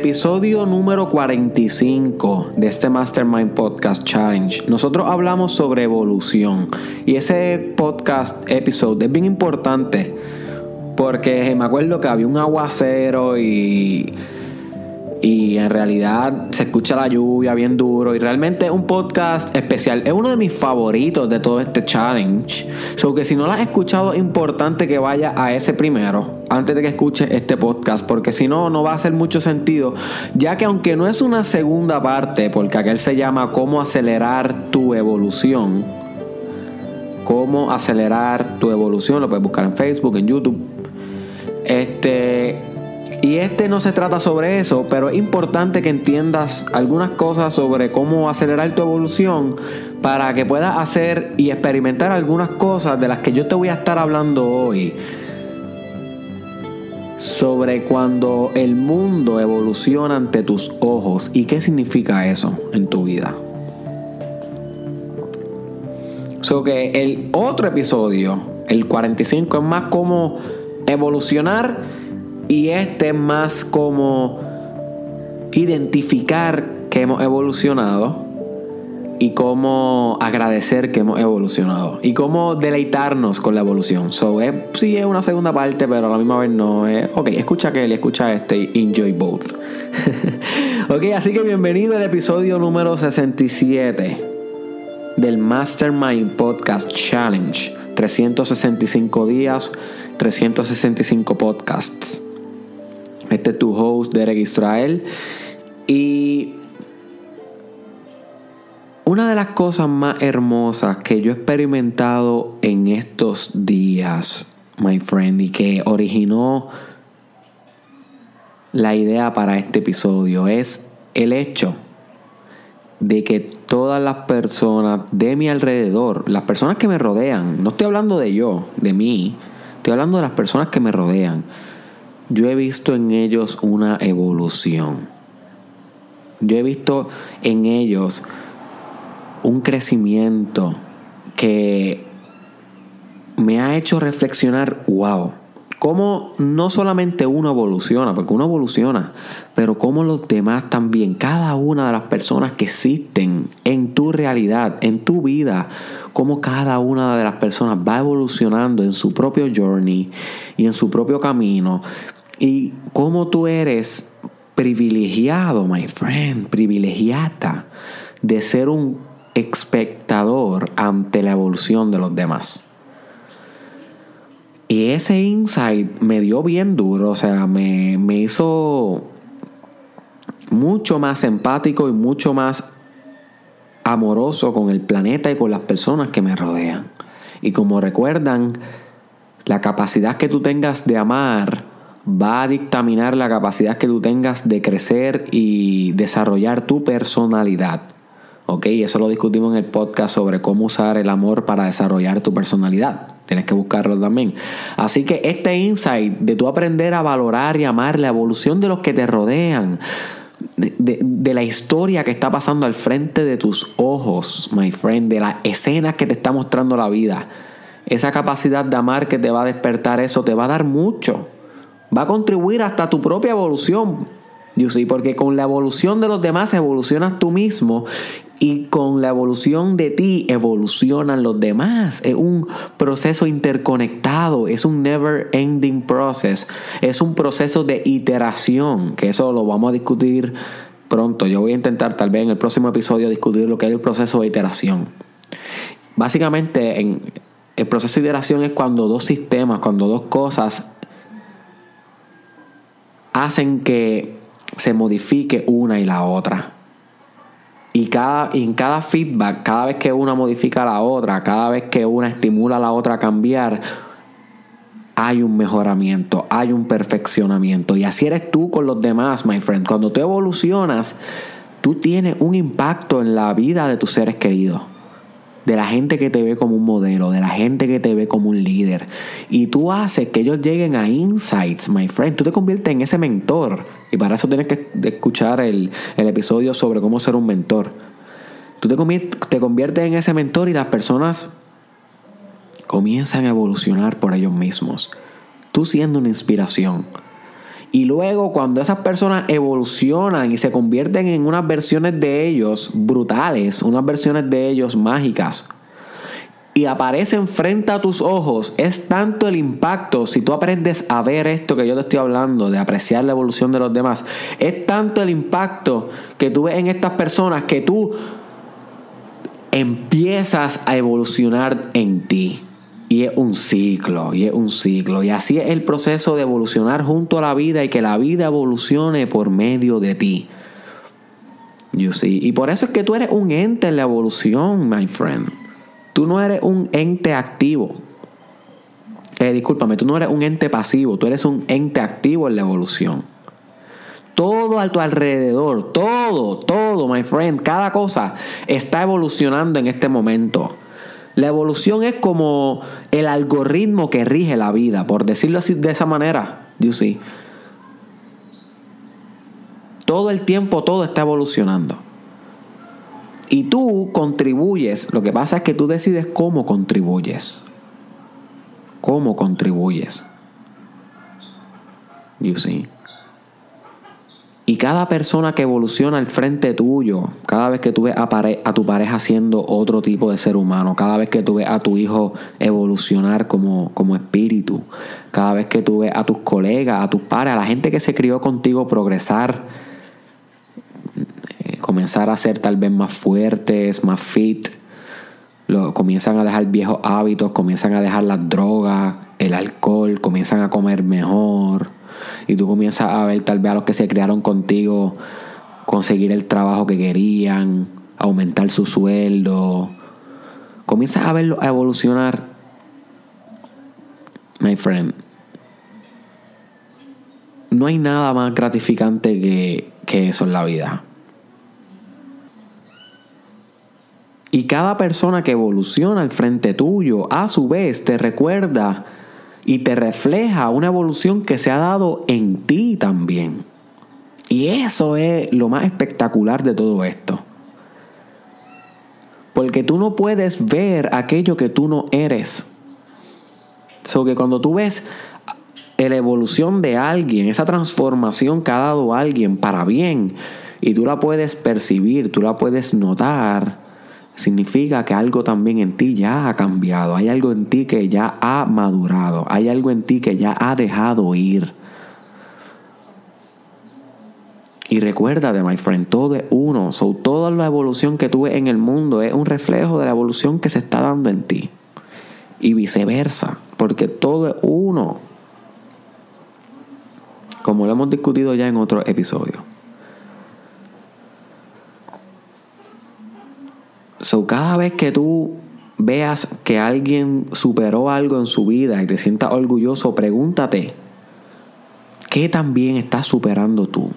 Episodio número 45 de este Mastermind Podcast Challenge, nosotros hablamos sobre evolución. Y ese podcast episode es bien importante porque me acuerdo que había un aguacero y y en realidad se escucha la lluvia bien duro y realmente es un podcast especial. Es uno de mis favoritos de todo este challenge. So que si no lo has escuchado, es importante que vaya a ese primero antes de que escuches este podcast, porque si no, no va a hacer mucho sentido, ya que aunque no es una segunda parte, porque aquel se llama Cómo acelerar tu evolución, cómo acelerar tu evolución, lo puedes buscar en Facebook, en YouTube. Este, y este no se trata sobre eso, pero es importante que entiendas algunas cosas sobre cómo acelerar tu evolución para que puedas hacer y experimentar algunas cosas de las que yo te voy a estar hablando hoy. Sobre cuando el mundo evoluciona ante tus ojos y qué significa eso en tu vida. So que el otro episodio, el 45, es más como evolucionar y este es más como identificar que hemos evolucionado y cómo agradecer que hemos evolucionado y cómo deleitarnos con la evolución. So, sí es una segunda parte, pero a la misma vez no es. Ok, escucha aquel y escucha este y enjoy both. ok, así que bienvenido al episodio número 67 del Mastermind Podcast Challenge. 365 días, 365 podcasts. Este es tu host, Derek Israel. Y una de las cosas más hermosas que yo he experimentado en estos días, my friend, y que originó la idea para este episodio es el hecho de que todas las personas de mi alrededor, las personas que me rodean, no estoy hablando de yo, de mí, estoy hablando de las personas que me rodean, yo he visto en ellos una evolución. Yo he visto en ellos un crecimiento que me ha hecho reflexionar, wow, cómo no solamente uno evoluciona, porque uno evoluciona, pero cómo los demás también, cada una de las personas que existen en tu realidad, en tu vida, cómo cada una de las personas va evolucionando en su propio journey y en su propio camino y cómo tú eres privilegiado, my friend, privilegiada de ser un espectador ante la evolución de los demás. Y ese insight me dio bien duro, o sea, me, me hizo mucho más empático y mucho más amoroso con el planeta y con las personas que me rodean. Y como recuerdan, la capacidad que tú tengas de amar va a dictaminar la capacidad que tú tengas de crecer y desarrollar tu personalidad. ¿Ok? Eso lo discutimos en el podcast sobre cómo usar el amor para desarrollar tu personalidad. Tienes que buscarlo también. Así que este insight de tú aprender a valorar y amar la evolución de los que te rodean, de, la historia que está pasando al frente de tus ojos, my friend, de las escenas que te está mostrando la vida. Esa capacidad de amar que te va a despertar eso te va a dar mucho va a contribuir hasta tu propia evolución. See, porque con la evolución de los demás evolucionas tú mismo y con la evolución de ti evolucionan los demás. Es un proceso interconectado, es un never ending process, es un proceso de iteración, que eso lo vamos a discutir pronto. Yo voy a intentar tal vez en el próximo episodio discutir lo que es el proceso de iteración. Básicamente en el proceso de iteración es cuando dos sistemas, cuando dos cosas hacen que se modifique una y la otra. Y, cada, en cada feedback, cada vez que una modifica a la otra, cada vez que una estimula a la otra a cambiar, hay un mejoramiento, hay un perfeccionamiento. Y así eres tú con los demás, my friend. Cuando tú evolucionas, tú tienes un impacto en la vida de tus seres queridos de la gente que te ve como un modelo, de la gente que te ve como un líder. Y tú haces que ellos lleguen a insights, my friend. Tú te conviertes en ese mentor. Y para eso tienes que escuchar el, episodio sobre cómo ser un mentor. Tú te, te conviertes en ese mentor y las personas comienzan a evolucionar por ellos mismos. Tú siendo una inspiración. Y luego cuando esas personas evolucionan y se convierten en unas versiones de ellos brutales, unas versiones de ellos mágicas, y aparecen frente a tus ojos, es tanto el impacto, si tú aprendes a ver esto que yo te estoy hablando, de apreciar la evolución de los demás, es tanto el impacto que tú ves en estas personas que tú empiezas a evolucionar en ti. Y es un ciclo, y es un ciclo. Y así es el proceso de evolucionar junto a la vida y que la vida evolucione por medio de ti. You see? Y por eso es que tú eres un ente en la evolución, my friend. Tú no eres un ente activo. Eh, discúlpame, tú no eres un ente pasivo, tú eres un ente activo en la evolución. Todo a tu alrededor, todo, todo, my friend, cada cosa está evolucionando en este momento. La evolución es como el algoritmo que rige la vida, por decirlo así de esa manera. You see. Todo el tiempo todo está evolucionando. Y tú contribuyes. Lo que pasa es que tú decides cómo contribuyes. Cómo contribuyes. You see. Cada persona que evoluciona al frente tuyo, cada vez que tú ves a, tu pareja siendo otro tipo de ser humano, cada vez que tú ves a tu hijo evolucionar como, como espíritu, cada vez que tú ves a tus colegas, a tus padres, a la gente que se crió contigo progresar, eh, comenzar a ser tal vez más fuertes, más fit, comienzan a dejar viejos hábitos, comienzan a dejar las drogas, el alcohol, comienzan a comer mejor y tú comienzas a ver tal vez a los que se criaron contigo conseguir el trabajo que querían, aumentar su sueldo, comienzas a verlo a evolucionar, my friend. No hay nada más gratificante que, que eso en la vida. Y cada persona que evoluciona al frente tuyo, a su vez, te recuerda y te refleja una evolución que se ha dado en ti también. Y eso es lo más espectacular de todo esto. Porque tú no puedes ver aquello que tú no eres. So que cuando tú ves la evolución de alguien, esa transformación que ha dado alguien para bien, y tú la puedes percibir, tú la puedes notar, significa que algo también en ti ya ha cambiado, hay algo en ti que ya ha madurado, hay algo en ti que ya ha dejado ir. Y recuérdate, my friend, todo es uno. Toda la evolución que tuve en el mundo es un reflejo de la evolución que se está dando en ti. Y viceversa, porque todo es uno. Como lo hemos discutido ya en otro episodio. So, cada vez que tú veas que alguien superó algo en su vida y te sientas orgulloso, pregúntate, ¿qué también estás superando tú?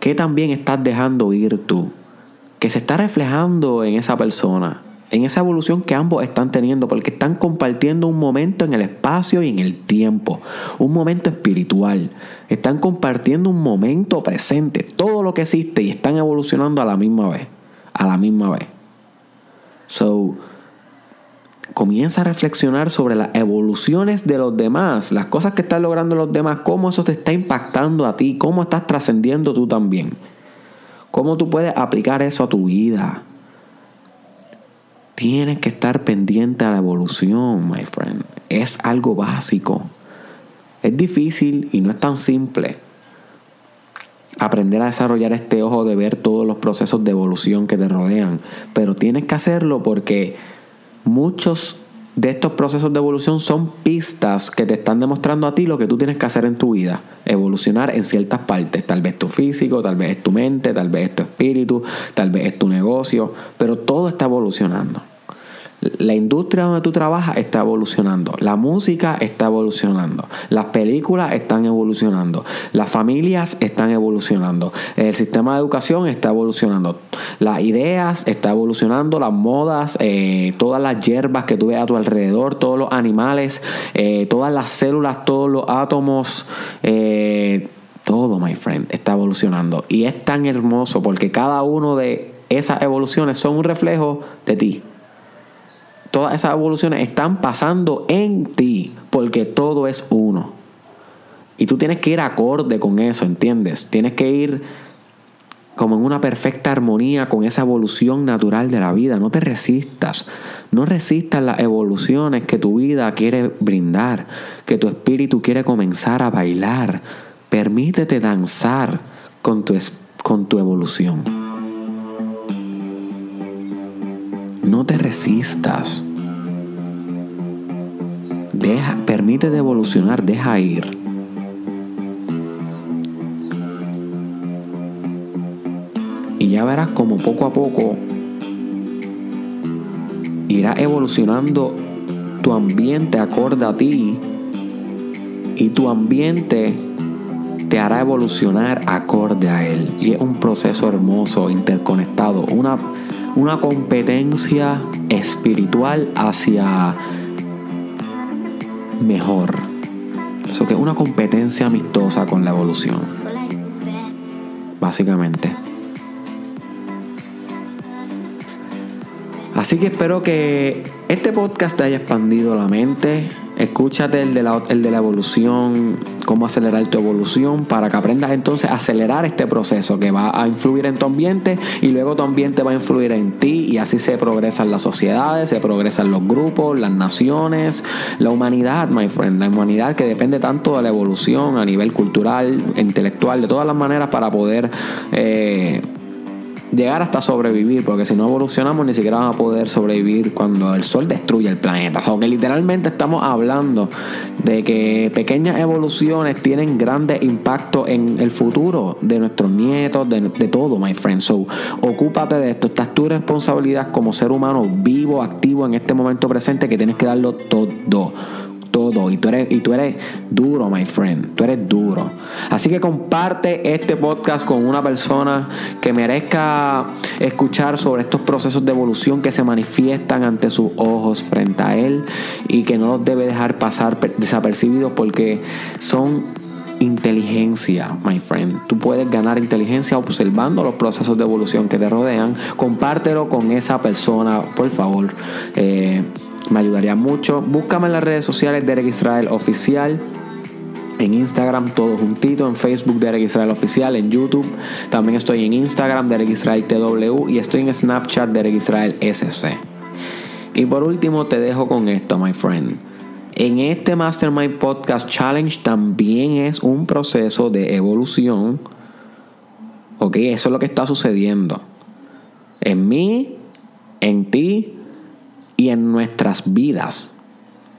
¿Qué también estás dejando ir tú? Que se está reflejando en esa persona, en esa evolución que ambos están teniendo, porque están compartiendo un momento en el espacio y en el tiempo, un momento espiritual. Están compartiendo un momento presente, todo lo que existe y están evolucionando a la misma vez a la misma vez. So, comienza a reflexionar sobre las evoluciones de los demás, las cosas que están logrando los demás, cómo eso te está impactando a ti, cómo estás trascendiendo tú también. Cómo tú puedes aplicar eso a tu vida. Tienes que estar pendiente a la evolución, my friend. Es algo básico. Es difícil y no es tan simple aprender a desarrollar este ojo de ver todos los procesos de evolución que te rodean. Pero tienes que hacerlo porque muchos de estos procesos de evolución son pistas que te están demostrando a ti lo que tú tienes que hacer en tu vida. Evolucionar en ciertas partes. Tal vez tu físico, tal vez es tu mente, tal vez es tu espíritu, tal vez es tu negocio. Pero todo está evolucionando. La industria donde tú trabajas está evolucionando, la música está evolucionando, las películas están evolucionando, las familias están evolucionando, el sistema de educación está evolucionando, las ideas están evolucionando, las modas, eh, todas las hierbas que tú ves a tu alrededor, todos los animales, eh, todas las células, todos los átomos. Eh, todo, my friend, está evolucionando. Y es tan hermoso porque cada uno de esas evoluciones son un reflejo de ti todas esas evoluciones están pasando en ti, porque todo es uno. Y tú tienes que ir acorde con eso, ¿entiendes? Tienes que ir como en una perfecta armonía con esa evolución natural de la vida. No te resistas. No resistas las evoluciones que tu vida quiere brindar, que tu espíritu quiere comenzar a bailar. Permítete danzar con tu, con tu evolución. No te resistas. Deja, permítete evolucionar, deja ir. Y ya verás como poco a poco irá evolucionando tu ambiente acorde a ti y tu ambiente te hará evolucionar acorde a él. Y es un proceso hermoso, interconectado, una, una competencia espiritual hacia mejor. Eso que es una competencia amistosa con la evolución. Básicamente. Así que espero que este podcast te haya expandido la mente. Escúchate el de, la, el de la evolución, cómo acelerar tu evolución, para que aprendas entonces a acelerar este proceso que va a influir en tu ambiente y luego tu ambiente va a influir en ti y así se progresan las sociedades, se progresan los grupos, las naciones, la humanidad, my friend, la humanidad que depende tanto de la evolución a nivel cultural, intelectual, de todas las maneras para poder... Eh, llegar hasta sobrevivir, porque si no evolucionamos ni siquiera vamos a poder sobrevivir cuando el sol destruye el planeta. O que literalmente estamos hablando de que pequeñas evoluciones tienen grandes impactos en el futuro de nuestros nietos, de todo, my friend. So, ocúpate de esto. Esta es tu responsabilidad como ser humano vivo, activo en este momento presente que tienes que darlo todo todo. Y tú eres, y tú eres duro, my friend. Tú eres duro. Así que comparte este podcast con una persona que merezca escuchar sobre estos procesos de evolución que se manifiestan ante sus ojos frente a él y que no los debe dejar pasar desapercibidos porque son inteligencia, my friend. Tú puedes ganar inteligencia observando los procesos de evolución que te rodean. Compártelo con esa persona, por favor. Eh, me ayudaría mucho. Búscame en las redes sociales Derek Israel Oficial. En Instagram todo juntito, en Facebook Derek Israel Oficial, en YouTube también estoy en Instagram Derek Israel TW y estoy en Snapchat Derek Israel SC. Y por último te dejo con esto, my friend. En este Mastermind Podcast Challenge también es un proceso de evolución. Ok, eso es lo que está sucediendo. En mí, en ti en nuestras vidas.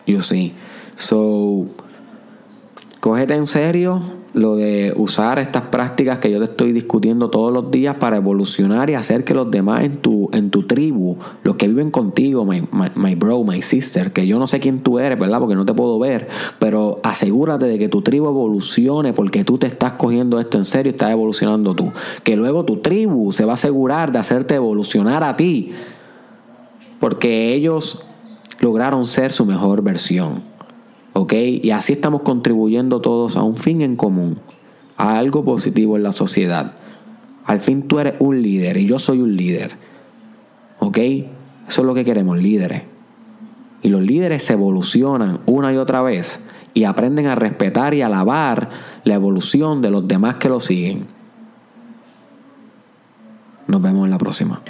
You see. So, cógete en serio lo de usar estas prácticas que yo te estoy discutiendo todos los días para evolucionar y hacer que los demás en tu, en tu tribu, los que viven contigo, my, my, bro, my sister, que yo no sé quién tú eres, ¿verdad? Porque no te puedo ver, pero asegúrate de que tu tribu evolucione porque tú te estás cogiendo esto en serio y estás evolucionando tú. Que luego tu tribu se va a asegurar de hacerte evolucionar a ti porque ellos lograron ser su mejor versión. ¿Ok? Y así estamos contribuyendo todos a un fin en común, a algo positivo en la sociedad. Al fin tú eres un líder y yo soy un líder. ¿Ok? Eso es lo que queremos, líderes. Y los líderes se evolucionan una y otra vez y aprenden a respetar y alabar la evolución de los demás que lo siguen. Nos vemos en la próxima.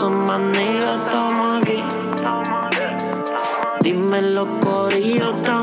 ¿Qué pasó, manilla? Estamos aquí. Dime los corillos, estamos